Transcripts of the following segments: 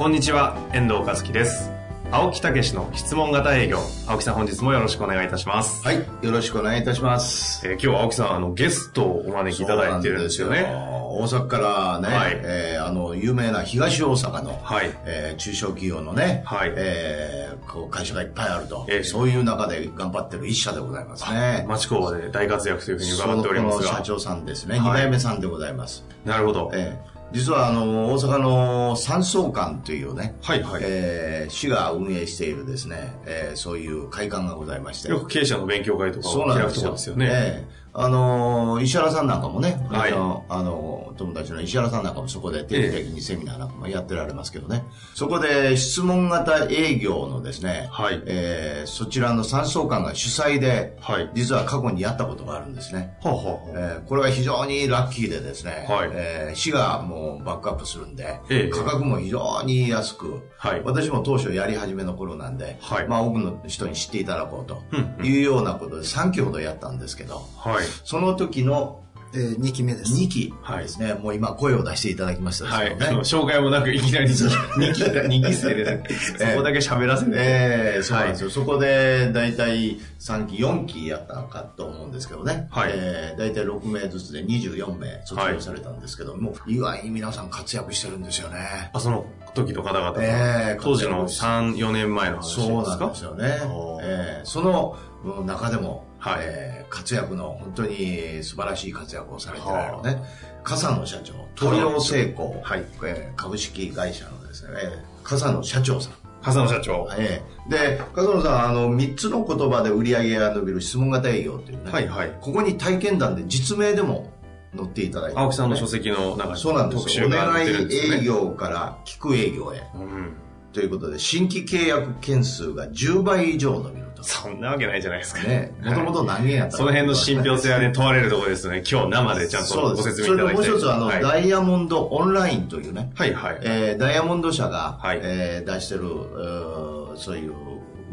こんにちは、遠藤和樹です。青木武の質問型営業。青木さん本日もよろしくお願いいたします。はい、よろしくお願いいたします。えー今日は青木さん、あの、ゲストをお招きいただいてるんですよね。大阪からね、はいえーあの、有名な東大阪の、はいえー中小企業のね、はいえーこう会社がいっぱいあると、ええそういう中で頑張ってる一社でございますね。町工場で大活躍というふうにそ伺っておりますが。の社長さんですね、はい二代目さんでございます。なるほど。えー実はあの、大阪の三層館というね、はいはいえー市が運営しているですね、えーそういう会館がございまして、よく経営者の勉強会とかそうを開くとこですよ。ろですよね。ええあのー石原さんなんかもね、はい。あのあの友達の石原さんなんかもそこで定期的にセミナーなんかもやってられますけどね、そこで質問型営業のですね、はい。えーそちらの三層館が主催で、はい。実は過去にやったことがあるんですね。はあ、えーこれが非常にラッキーでですね、はい。えー市がもうバックアップするんで、ええ。価格も非常に安く、はい。私も当初やり始めの頃なんで、はい。まあ多くの人に知っていただこうとうんいうようなことで3期ほどやったんですけど、はい。その時のえー、2期目です。2期。ですね、もう今声を出していただきましたはい。あの紹介もなくいきなり2 期、二期生でね、そこだけ喋らせて。ええそうなんですよ。そこで、だいたい3期、4期やったのかと思うんですけどね。はい。えー、だいたい6名ずつで24名卒業されたんですけども、意外に皆さん活躍してるんですよね。あ、その時の方々が、ええ当時の3、4年前の話ですか？そうなんですよね。えーそのうん中でも、はいえー活躍の本当に素晴らしい活躍をされてられるね、笠野社長、東洋成功、はいえー株式会社のですね、えー笠野社長さん。笠野社長。ええで、笠野さん、あの、3つの言葉で売り上げが伸びる質問型営業っていうね、はいはいここに体験談で実名でも載っていただいて、青木さんの書籍の中にそうなんですよ。お願い。営業から聞く営業へ。うん。ということで、新規契約件数が10倍以上伸びると。そんなわけないじゃないですか。ね、もともと何件やったその辺の信憑性はね、問われるところですね。今日生でちゃんとご。説明いただい。それともう一つ、あの、はい、ダイヤモンドオンラインというね、はいはい。えーダイヤモンド社が、はいえー出してる、そういう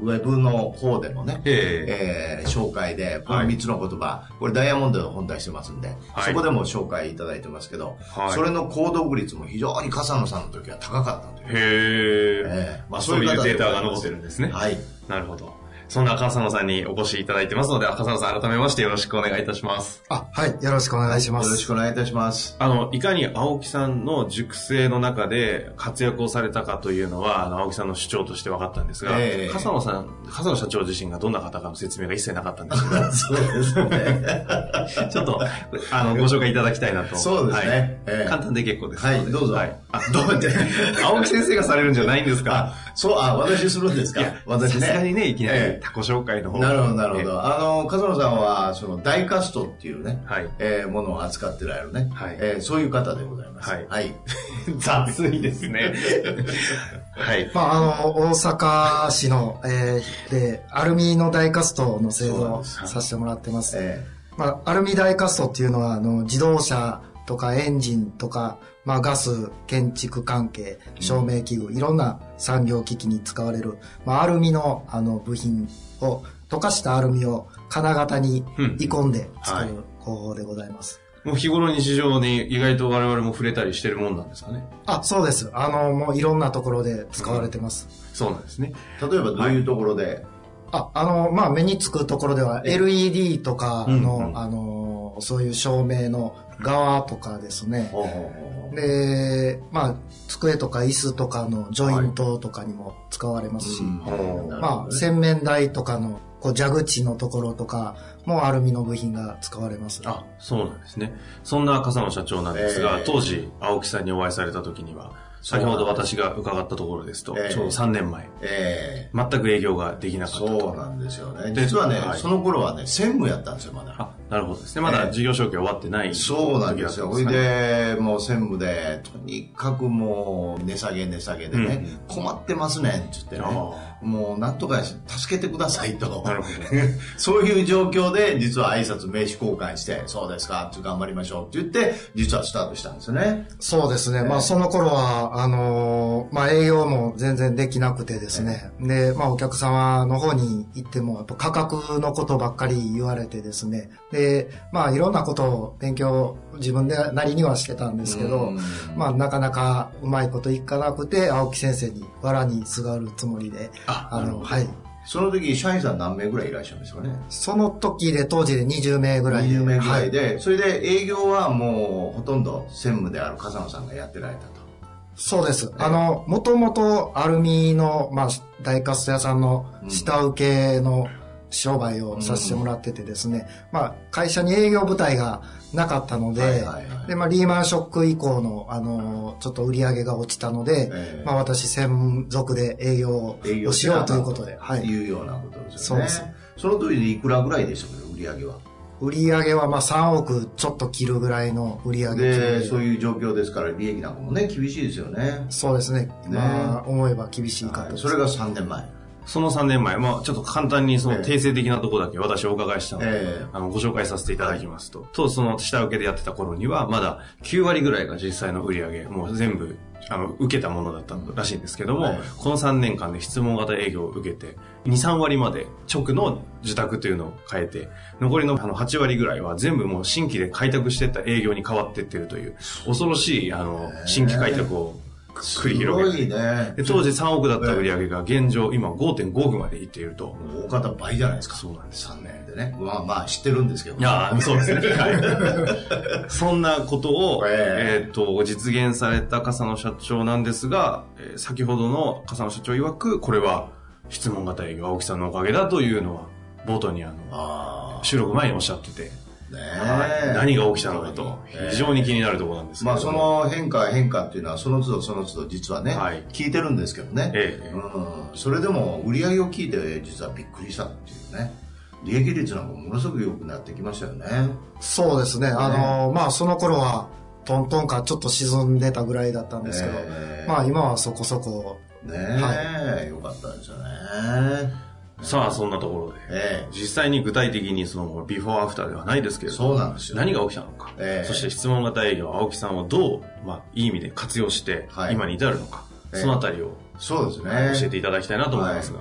ウェブの方でもね、ええー紹介で、この3つの言葉、これダイヤモンドの本出してますんで、はいそこでも紹介いただいてますけど、はいそれの購読率も非常に笠野さんの時は高かったという。へえ。ええまあそういうデータが残ってるんですね。はい。なるほど。そんな笠野さんにお越しいただいてますので、笠野さん改めましてよろしくお願いいたします。あ、はい。よろしくお願いします。よろしくお願いいたします。あの、いかに青木さんの熟成の中で活躍をされたかというのは、あの、青木さんの主張として分かったんですが、ええ笠野さん、笠野社長自身がどんな方かの説明が一切なかったんですけど、そうですね。ちょっと、あの、ご紹介いただきたいなと。そうですねはいええ簡単で結構です。はいどうぞはい。あ、どうやって、青木先生がされるんじゃないんですか？あ、そう、あ、私するんですか？いや、私ね。さすがにね、いきなりええ他己紹介の方なるほど、なるほえど。あの、笠野さんは、その、ダイカストっていうね、はいえーものを扱ってられるね、はいえーそういう方でございます。はいはい。え 雑いですね。はい。まあ、あの、大阪市の、えーで、アルミのダイカストの製造をさせてもらってます。えまあ、アルミダイカストっていうのは、あの、自動車とかエンジンとか、まあ、ガス、建築関係、照明器具、いろんな産業機器に使われる、まあ、アルミの、あの、部品を、溶かしたアルミを金型に鋳込んで作る工法でございます。もう日頃日常に意外と我々も触れたりしてるもんなんですかね。あ、そうです。あの、もういろんなところで使われてます。そうなんですね。ー例えばどういうところで、あ、あの、まあ、目につくところでは、LED とかの、うんうんあの、そういう照明の側とかですね。で、まあ、机とか椅子とかのジョイントとかにも使われますし、まあ、洗面台とかの、こう、蛇口のところとかもアルミの部品が使われます。あ、そうなんですね。そんな笠野社長なんですが、えー当時、青木さんにお会いされた時には、先ほど私が伺ったところですと、ええちょうど3年前、ええ全く営業ができなかったと。そうなんですよね。で実はね、はいその頃はね、専務やったんですよ、まだ。あ、なるほどですね。まだ事業承継終わってない、そうなんですよ。それ時だったんねで、もう専務で、とにかくもう、値下げ値下げでね、困ってますねんって言ってねあ、もうなんとか助けてくださいと。なるほど。そういう状況で、実は挨拶名刺交換して、そうですか、って頑張りましょうって言って、実はスタートしたんですよね。そうですね。まあ、その頃は、あのーまあ、営業も全然できなくてですね。で、まあ、お客様の方に行っても、やっぱ価格のことばっかり言われてですね。で、まあ、いろんなことを勉強、自分でなりにはしてたんですけどうん、まあ、なかなかうまいこといかなくて、青木先生に藁にすがるつもりで、ああの、はい。その時、社員さん何名ぐらいいらっしゃるんですかね？その時で、当時で20名ぐらいで。20名ぐらいはで、それで営業はもうほとんど専務である笠野さんがやってられたと。そうです。あの、もともとアルミの、まあ、大カスト屋さんの下請けの商売をさせてもらっててですね、まあ、会社に営業部隊がなかったので、はいはいはいで、まあ、リーマンショック以降の、あの、ちょっと売り上げが落ちたので、ええまあ、私専属で営業をしようということで、はい。いうようなことですよね。そうですその時でいくらぐらいでしたかね、売り上げは？売り上げはまあ3億ちょっと切るぐらいの売り上げで、金そういう状況ですから、利益なんかもね、厳しいですよね。そうですね。まあ、思えば厳しいかったです。はいそれが3年前。その3年前、まあちょっと簡単にそのええ。定性的なところだけ私お伺いしたので、ええ。あのご紹介させていただきますと、とその下請けでやってた頃には、まだ9割ぐらいが実際の売り上げ、もう全部、あの、受けたものだったらしいんですけども、はいこの3年間で質問型営業を受けて、2、3割まで直の受託というのを変えて、残りのあの8割ぐらいは全部もう新規で開拓していった営業に変わっていってるという、恐ろしい、あの、新規開拓を繰り広げてすごいね。で当時3億だった売り上げが現状今5.5億までいっていると。大方倍じゃないですか。そうなんです。3年でね。まあまあ知ってるんですけど。いやーそうですね。はい。そんなことを、ええっ、と、実現された笠野社長なんですが、えー先ほどの笠野社長曰く、これは質問型営業青木さんのおかげだというのは、冒頭にあの、あ収録前におっしゃってて、あ。ね何が起きたのかと、ええ。非常に気になるところなんですけれど。まあそもの変化変化っていうのはその都度その都度実はね、はい。聞いてるんですけどね、ええ。うん、それでも売り上げを聞いて実はびっくりしたっていうね。利益率なんかものすごく良くなってきましたよね。そうですね。あの、まあ、その頃は、トントンかちょっと沈んでたぐらいだったんですけど、ええ。まあ、今はそこそこ、ねえ、よかったですよねさあ、そんなところで、ええ。実際に具体的にその、ビフォーアフターではないですけれども、そうなんですよ。何が起きたのか、ええ。そして質問型営業、青木さんをどう、まあ、いい意味で活用して、はい。今に至るのか、ええ。そのあたりをそうですね。教えていただきたいなと思いますが。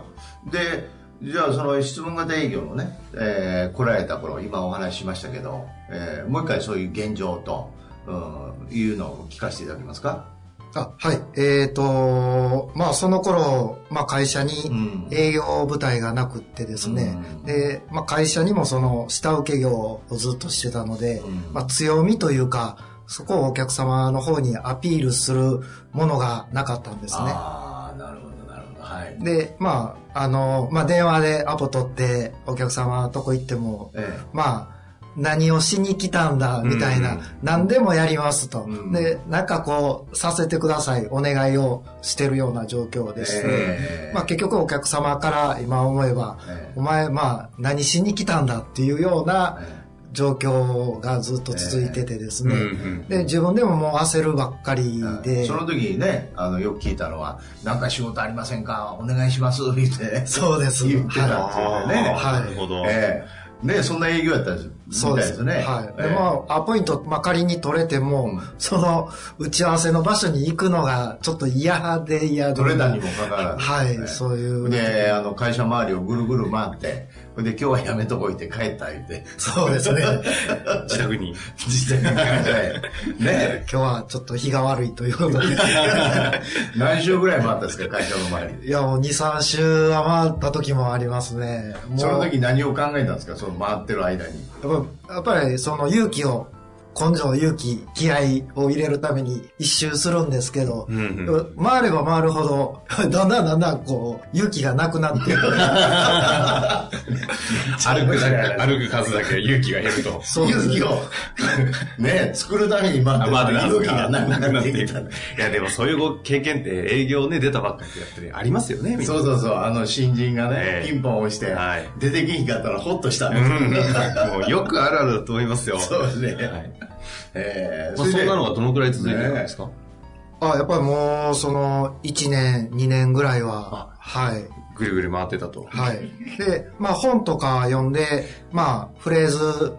でじゃあその質問型営業のね、えー来られた頃今お話ししましたけど、えーもう一回そういう現状と、うん、いうのを聞かせていただけますか？あ、はい。えっ、と、まあ、その頃、まあ、会社うにん。営業部隊がなくってですね、うん。で、まあ、会社にもその、下請け業をずっとしてたので、うん。まあ、強みというか、そこをお客様の方にアピールするものがなかったんですね。ああなるほどなるほど。はい。で、まあ、あの、まあ、電話でアポ取って、お客様とこ行っても、え。まあ、何をしに来たんだ、みたいな、うん何でもやりますと。うん。で、なんかこう、させてください、お願いをしてるような状況でして、ええ。まあ結局お客様から今思えば、ええ。お前、まあ、何しに来たんだっていうようなえ状況がずっと続いててですね。うんうんで、自分でももう焦るばっかりで、その時にねあのよく聞いたのは「なんか仕事ありませんか？お願いします」ってそうです。言ってたっていうね、はい。なるほど。ええ。ねそんな営業やったんですみそうですねはい。ええで、まあ、アポイント、まあ、仮に取れても、うんその、打ち合わせの場所に行くのが、ちょっと嫌で嫌で。取れたにもかかわらずはい、ええそういう。であの会社周りをぐるぐる回ってほんで今日はやめとこいって帰った言ってそうですね。自宅に。実際に帰ってね今日はちょっと日が悪いということで。何週ぐらい回ったんですか会社の周りで？いや、もう2、3週は回った時もありますね。その時何を考えたんですかその回ってる間に？やっぱやっぱりその勇気を根性、勇気、気合を入れるために一周するんですけど、うんうん回れば回るほど、だんだんだんだんこう、勇気がなくなっていく。歩くだけ、歩く数だけ勇気が減ると。そうです勇気を、ね、作るために待ってまただ勇気がなくなってきた。いや、でもそういうご経験って営業ね、出たばっかりやってありますよね。そうそうそう、あの新人がねえ、えピンポン押してはい、出てきひんかったらホッとした。うん。もうよくあるあるだと思いますよ。そうですね。はい。えーまあ、そんなのがどのくらい続いてるんですか、あ、やっぱりもう、その、1年、2年ぐらいは、はい。ぐるぐる回ってたと。はい。で、まあ本とか読んで、まあフレーズ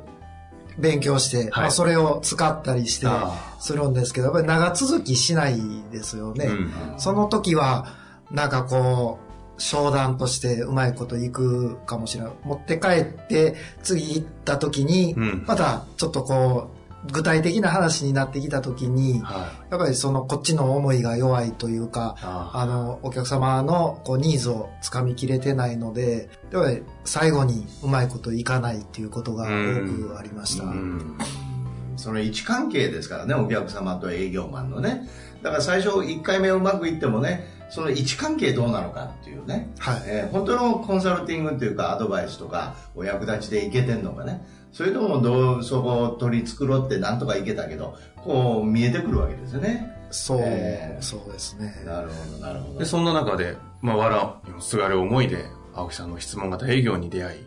勉強して、まあそれを使ったりしてあするんですけど、やっぱり長続きしないですよね。うんその時は、なんかこう、商談としてうまいこといくかもしれない。持って帰って、次行った時に、うんまたちょっとこう、具体的な話になってきた時に、はやっぱりそのこっちの思いが弱いというか、ああの、お客様のこうニーズをつかみきれてないので、やっぱり最後にうまいこといかないっていうことが多くありました。その位置関係ですからね、お客様と営業マンのね。だから最初1回目うまくいってもね、その位置関係どうなのかっていうね。はい。えー本当のコンサルティングっていうかアドバイスとかお役立ちでいけてんのかね。それともどうそこを取り繕ってなんとかいけたけど、こう見えてくるわけですよね。そう、えーそうですね。なるほど、なるほどで、。そんな中で、まあ、わらにすがる思いで、青木さんの質問型営業に出会い、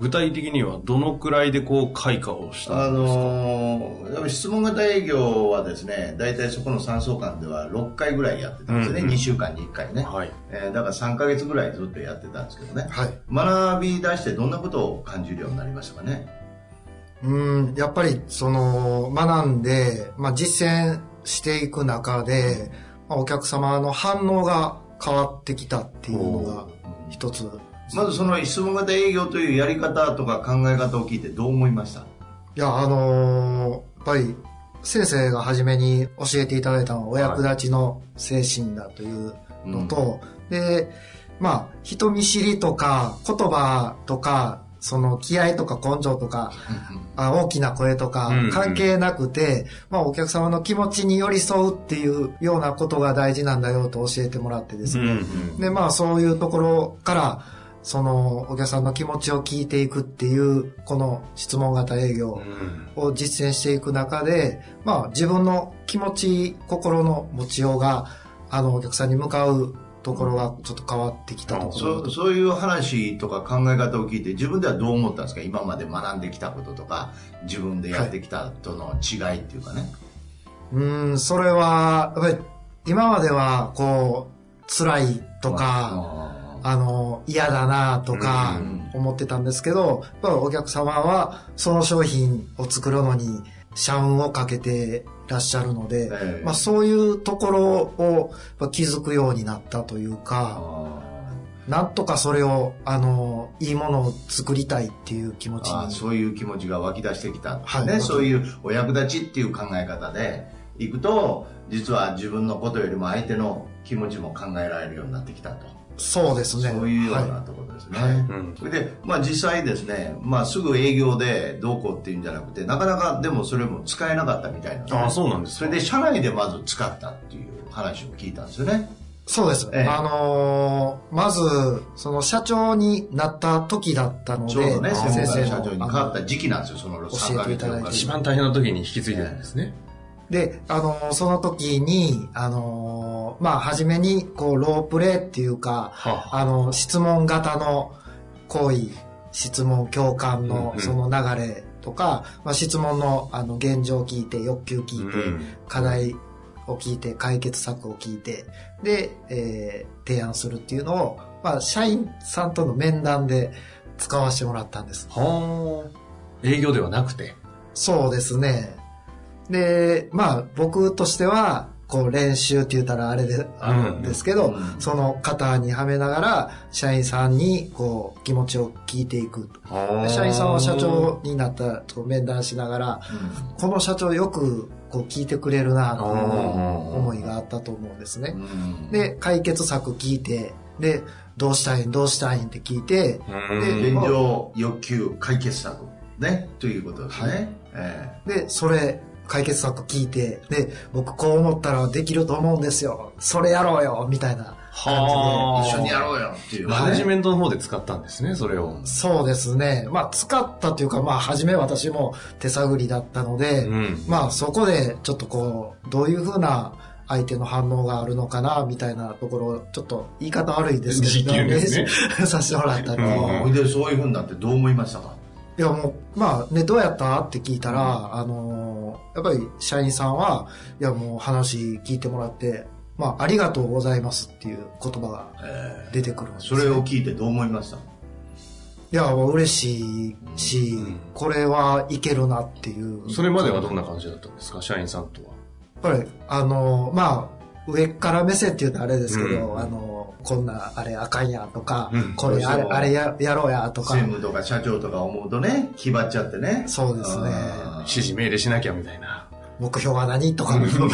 具体的にはどのくらいでこう開花をしたあんですか、のー質問型営業はですね、大体そこの産総館では6回ぐらいやってたんですね。うんうん2週間に1回ね。はい。えーだから3ヶ月ぐらいずっとやってたんですけどね。はい。学び出してどんなことを感じるようになりましたかね？うん、やっぱりその学んで、まあ、実践していく中で、まあ、お客様の反応が変わってきたっていうのが一つ。まずその質問型営業というやり方とか考え方を聞いてどう思いました？いや、あのーやっぱり先生が初めに教えていただいたのはお役立ちの精神だというのと、で、まあ、人見知りとか言葉とか、その気合とか根性とか、あ大きな声とか関係なくて、まあお客様の気持ちに寄り添うっていうようなことが大事なんだよと教えてもらってですね。うんで、まあそういうところから、そのお客さんの気持ちを聞いていくっていう、この質問型営業うん。を実践していく中で、まあ自分の気持ち、心の持ちようが、あのお客さんに向かうところがちょっと変わってきたところそうそういう話とか考え方を聞いて自分ではどう思ったんですか？今まで学んできたこととか自分でやってきたとの違いっていうかね、うん、それは、やっぱり今まではこう、辛いとか、あの、嫌だなとかうん。思ってたんですけど、やっぱりお客様はその商品を作るのに社運をかけてらっしゃるので、ええ。まあそういうところを気づくようになったというか、なんとかそれを、あの、いいものを作りたいっていう気持ちに。あそういう気持ちが湧き出してきた、はい。ね、そういうお役立ちっていう考え方でいくと実は自分のことよりも相手の気持ちも考えられるようになってきたと、そうですね。そういうようなはところですね、はい。うん。それで、まあ実際ですね、まあすぐ営業でどうこうっていうんじゃなくて、なかなかでもそれも使えなかったみたいなんでああ、そうなんですか。それで社内でまず使ったっていう話を聞いたんですよね。そうです。ええ。あのーまず、その社長になった時だったので、ちょうどね、先生社長に変わった時期なんですよ、その3ヶ月教えていただいて。一番大変な時に引き継いでたんですね。で、あのーその時に、あのーまあ、初めに、こう、ロープレイっていうか、はあの、質問型の行為、質問共感うんうんのその流れとか、まあ、質問のあの現状を聞いて、欲求聞いて、うん課題を聞いて、解決策を聞いて、で、えー提案するっていうのを、まあ、社員さんとの面談で使わせてもらったんです。はあ。営業ではなくて？そうですね。で、まあ、僕としては、こう練習って言ったらあれで、あるんですけど、うんその型にはめながら、社員さんにこう気持ちを聞いていく。で社員さんは社長になったと面談しながら、この社長よくこう聞いてくれるなという思いがあったと思うんですね。うんで、解決策聞いて、で、どうしたいんどうしたいんって聞いて、うん現状、欲求、解決策。ね、ということですね。えで、それ解決策聞いて、で、僕こう思ったらできると思うんですよ。それやろうよ。みたいなはあ。一緒にやろうよっていう。ね。マネジメントの方で使ったんですね、それを。そうですね。まあ、使ったというか、まあ、初め私も手探りだったので、うん。まあ、そこでちょっとこう、どういうふうな相手の反応があるのかな、みたいなところを、ちょっと言い方悪いですけど、ね。させてもらったり、うん。で、そういうふうになってどう思いましたか？いやもう、まあね、どうやったって聞いたら、あのーやっぱり社員さんは、いやもう話聞いてもらって、まあ、ありがとうございますっていう言葉が出てくるんですそね、れを聞いてどう思いました？いや、もう嬉しいし、うん。これはいけるなっていう。それまではどんな感じだったんですか、社員さんとは。やっぱり、あの、まあ、上から目線って言うとあれですけど、うんあの、こんな、あれあかんやとか、うんこれあれ、あれややろうやとか専、務とか社長とか思うとね、気張っちゃってね。そうですね指示命令しなきゃみたいな。目標は何とか、これ、これ、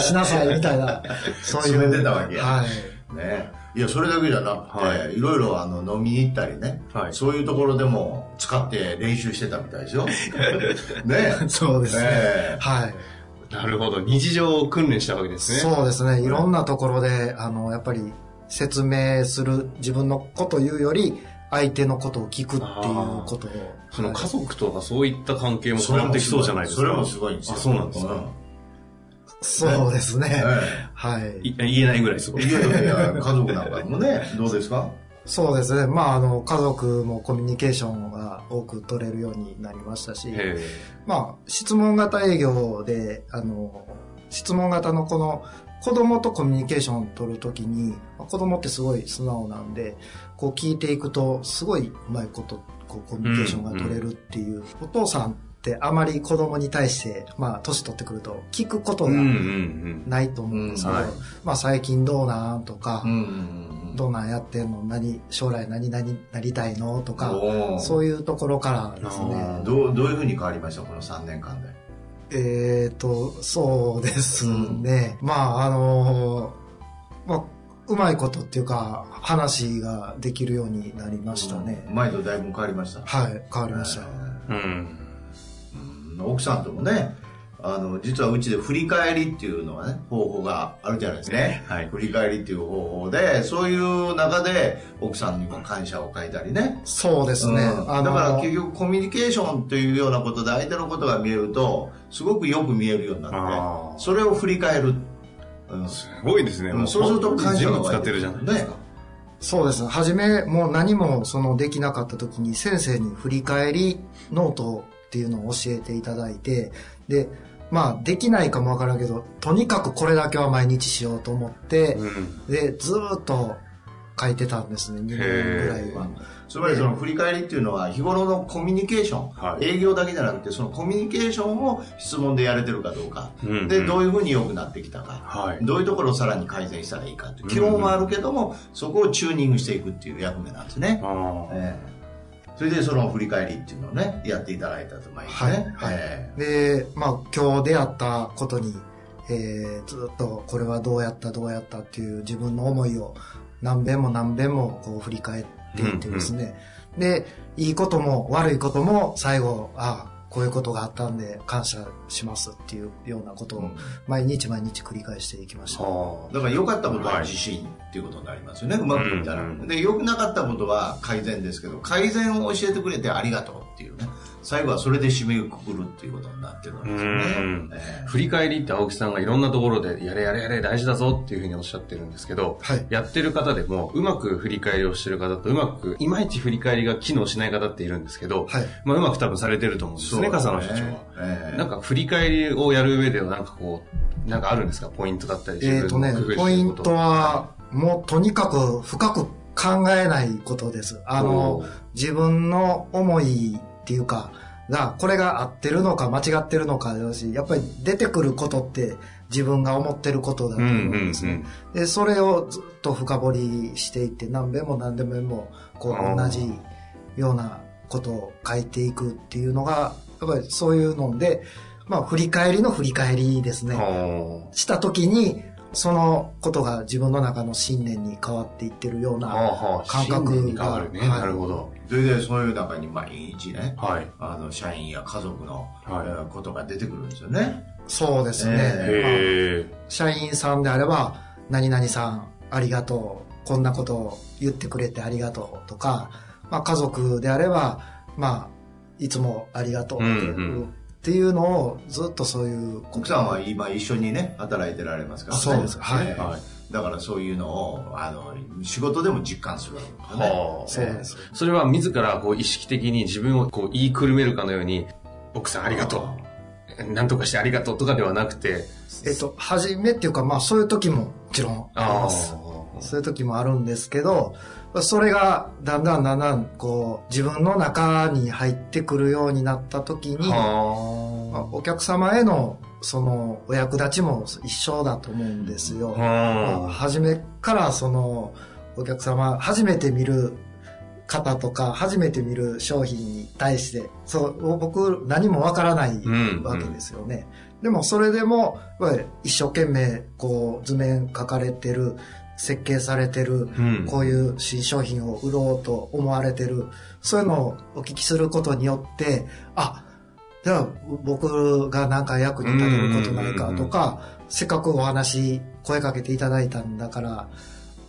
しなさいみたいな、そういう。決めてたわけやはい。ね。いや、それだけじゃなくて、、はいろいろあの飲みに行ったりね、はいそういうところでも使って練習してたみたいですよ。ね。そうですね。えはい。なるほど。日常を訓練したわけですね。そうですね。いろんなところで、あの、やっぱり説明する自分のことを言うより、相手のことを聞くっていうことを。そのはい家族とかそういった関係もそれも変わってきそうじゃないですか。それもすごいんですよ。あ、そうなんですか。そうですね。えはい。い言えないぐらいすごい。えいやいやいや、家族なんかもね、どうですか？そうですね。まあ、あの、家族もコミュニケーションが多く取れるようになりましたし、へまあ、質問型営業で、あの、質問型のこの、子供とコミュニケーションを取るときに、まあ子供ってすごい素直なんで、こう聞いていくと、すごいうまいこと、こうコミュニケーションが取れるっていう、お父さんってあまり子供に対して、まあ、年取ってくると、聞くことがうんうんうん。ないと思うんですけど、まあ、最近どうなんとか、うんうんどんなんやってんの？何、将来何々なりたいの？とか、そういうところからですねあ。どうどういうふうに変わりましたこの3年間で。えーと、そうですね。まあ、あのまあ、うまいことっていうか、話ができるようになりましたね。前とだいぶ変わりました。はい、変わりました。うん。うん奥さんともね、あの、実はうちで振り返りっていうのはね、方法があるじゃないですか。ねはい振り返りっていう方法で、そういう中で奥さんにも感謝を書いたりね。そうですね。うんだから結局コミュニケーションというようなことで相手のことが見えると、すごくよく見えるようになって、それを振り返る。うんすごいですね。もうそうすると感謝全が部使ってるじゃないですか。そうですね。初め、もう何もそのできなかった時に先生に振り返りノートっていうのを教えていただいて、で、まあ、できないかもわからんけど、とにかくこれだけは毎日しようと思って、うん。で、ずーっと書いてたんですね、2年ぐらいは。つまりその振り返りっていうのは日頃のコミュニケーション、はい。営業だけじゃなくてそのコミュニケーションを質問でやれてるかどうか、うんうん。でどういうふうに良くなってきたか、はい。どういうところをさらに改善したらいいかって。基本はあるけども、そこをチューニングしていくっていう役目なんですね。ええそれでその振り返りっていうのをねやっていただいたと毎日はいね、はい。えで、まあ、今日出会ったことに、えーずっとこれはどうやったどうやったっていう自分の思いを何遍も何遍もこう振り返っていってですね、でいいことも悪いことも最後ああこういうことがあったんで感謝しますっていうようなことをうん。毎日毎日繰り返していきました、はえだから良かったことははい自信っていうことになりますよね、うまくいったら、で良くなかったことは改善ですけど改善を教えてくれてありがとうっていうね。最後はそれで締めくくるっていうことになってるわけですよね。振り返りって青木さんがいろんなところでやれやれやれ大事だぞっていうふうにおっしゃってるんですけど、はい。やってる方でもうまく振り返りをしてる方とうまくいまいち振り返りが機能しない方っているんですけど、はい。まあ、うまく多分されてると思うんですね、笠野社長は。ええ。なんか振り返りをやる上ではなんかこう、なんかあるんですか？ポイントだったりえっ、とねポイントはもうとにかく深く考えないことですあの自分の思いっていうか、が、これが合ってるのか間違ってるのかだし、やっぱり出てくることって自分が思ってることだと思うんですね。で、それをずっと深掘りしていって、何遍も何遍も、こう、同じようなことを書いていくっていうのが、やっぱりそういうので、まあ、振り返りの振り返りですね。した時に、そのことが自分の中の信念に変わっていってるような感覚が。信念に変わるね。はいなるほど。それでそういう中に毎日ね、はい。あの、社員や家族の、はいえーことが出てくるんですよね。そうですね。えまあ。社員さんであれば、何々さんありがとう、こんなことを言ってくれてありがとうとか、まあ家族であれば、まあ、いつもありがとうっていう,、うんうんっていうのをずっとそういうこと奥さんは今一緒にね、働いてられますからね。そうですはいえーはいだからそういうのを、あの、仕事でも実感するわけですよね。はあそうです。それは自らこう意識的に自分をこう言いくるめるかのように、奥さんありがとう。なんとかしてありがとうとかではなくて、えっと、初めっていうか、まあそういう時ももちろんあります。そういう時もあるんですけど、それがだんだんだんだんこう自分の中に入ってくるようになった時に、まあはお客様へのそのお役立ちも一緒だと思うんですよ。あ。まあは初めからそのお客様、初めて見る方とか、初めて見る商品に対して、そう、僕何もわからないうんわけですよね。でもそれでも、やっぱり一生懸命こう図面書かれてる、設計されてる、うん。こういう新商品を売ろうと思われてる、そういうのをお聞きすることによって、あ、じゃあ僕がなんか役に立てることないかとか、せっかくお話、声かけていただいたんだから、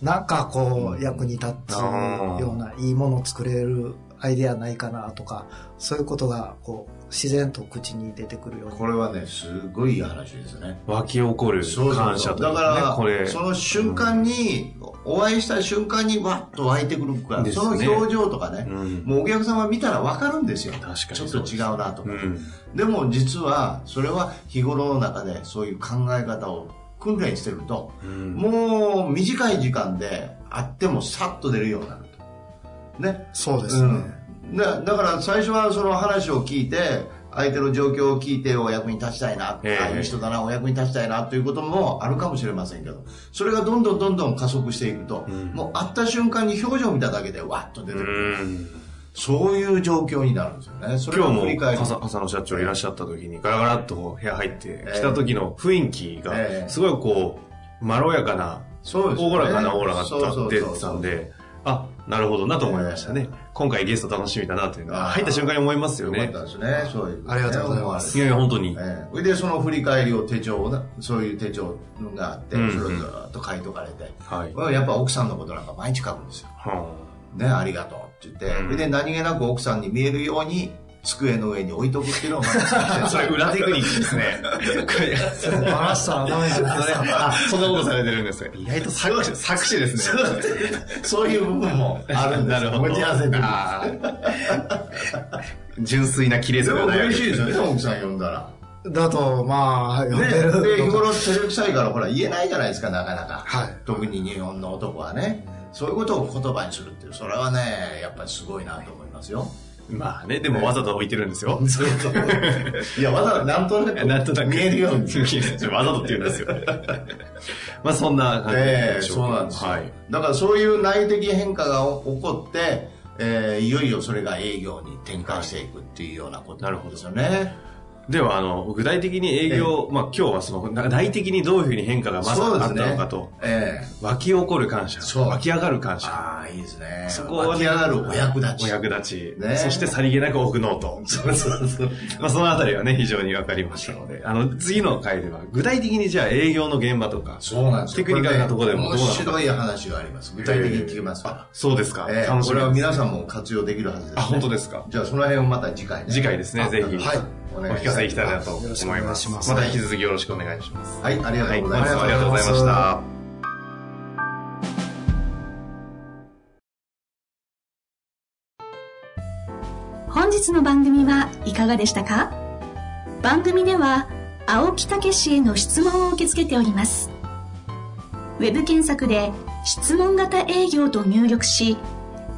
なんかこう役に立つようないいものを作れるアイデアないかなとか、そういうことがこう自然と口に出てくるように。これはね、すごいいい話ですね。湧き起こるそうそう感謝とそうだから、これ。その瞬間に、お会いした瞬間にわっと湧いてくるから、ねその表情とかね、うんもうお客様見たら分かるんですよ。確かにちょっと違うなとか。うんでも実は、それは日頃の中でそういう考え方を訓練してると、うんもう短い時間であってもさっと出るようになると。ね。そうですね。うん、だだから最初はその話を聞いて相手の状況を聞いてお役に立ちたいな、ええ。ああいう人だなお役に立ちたいなということもあるかもしれませんけどそれがどんどんどんどん加速していくと、ん。もう会った瞬間に表情を見ただけでわっと出てくる、うん。そういう状況になるんですよね。それ今日もを振り返る笠笠野社長いらっしゃった時にガラガラっと部屋入って来た時の雰囲気がええ。すごいこうまろやかなそうですね。おおらかなオーラがそうそうそう出てたんであなるほどなと思いましたね。今回ゲスト楽しみだなというのはあー入った瞬間に思いますよね。よかったですねそういう、ありがとうございます。いやいや本当に。ええ。それでその振り返りを手帳をねそういう手帳があって、うんそれをずっと書いとかれて、はい。やっぱ奥さんのことなんか毎日書くんですよ。はね、ありがとうって言って、うん。それで何気なく奥さんに見えるように机の上に置いとくっていうのを毎日してるあ それ裏テクニックですねそれバラしたらダメじゃないですか。あそんなことされてるんですね意外と作詞作詞ですねそういう部分もあるんですよ。なるほど持ち合わせてる純粋な綺麗さではない嬉しいですよね、奥さん呼んだら。だと、まあ、読んね、でるで、日頃照れくさいからほら言えないじゃないですか、なかなか。はい特に日本の男はね。そういうことを言葉にするっていう、それはね、やっぱりすごいなと思いますよ。まあねでもわざと置いてるんですよ いや、わざわざなんとなくなんとなく見えるように。わざとって言うんですよ。まあそんな感じええでしょそうなんですよ、はい。だからそういう内的変化が起こって、えーいよいよそれが営業に転換していくっていうようなことなんですよね。では、あの、具体的に営業、まあ今日はその、な内的にどういうふうに変化がまずあったのかと、ええ湧き起こる感謝、そう湧き上がる感謝、ああ、いいですね。そこを湧き上がるお役立ち。お役立ち、ねそしてさりげなく奥ノート。そうそうそう。まあそのあたりはね、非常に分かりましたので、あの、次の回では、具体的にじゃあ営業の現場とか、そうなんですよ。テクニカルなところでもどうなの面か白い話があります。具体的に聞きますから。そうですか。ええ楽しみ。これは皆さんも活用できるはずです、ね。あ、本当ですか。じゃあその辺をまた次回ね。次回ですね、ぜひ、はいお聞かせいきたいなと思います。ますまた引き続きよろしくお願いします。はい、ありがとうございます。日もありがとうございました。本日の番組はいかがでしたか？番組では青木武氏への質問を受け付けておりますウェブ検索で「質問型営業」と入力し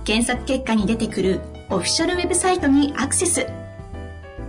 検索結果に出てくるオフィシャルウェブサイトにアクセス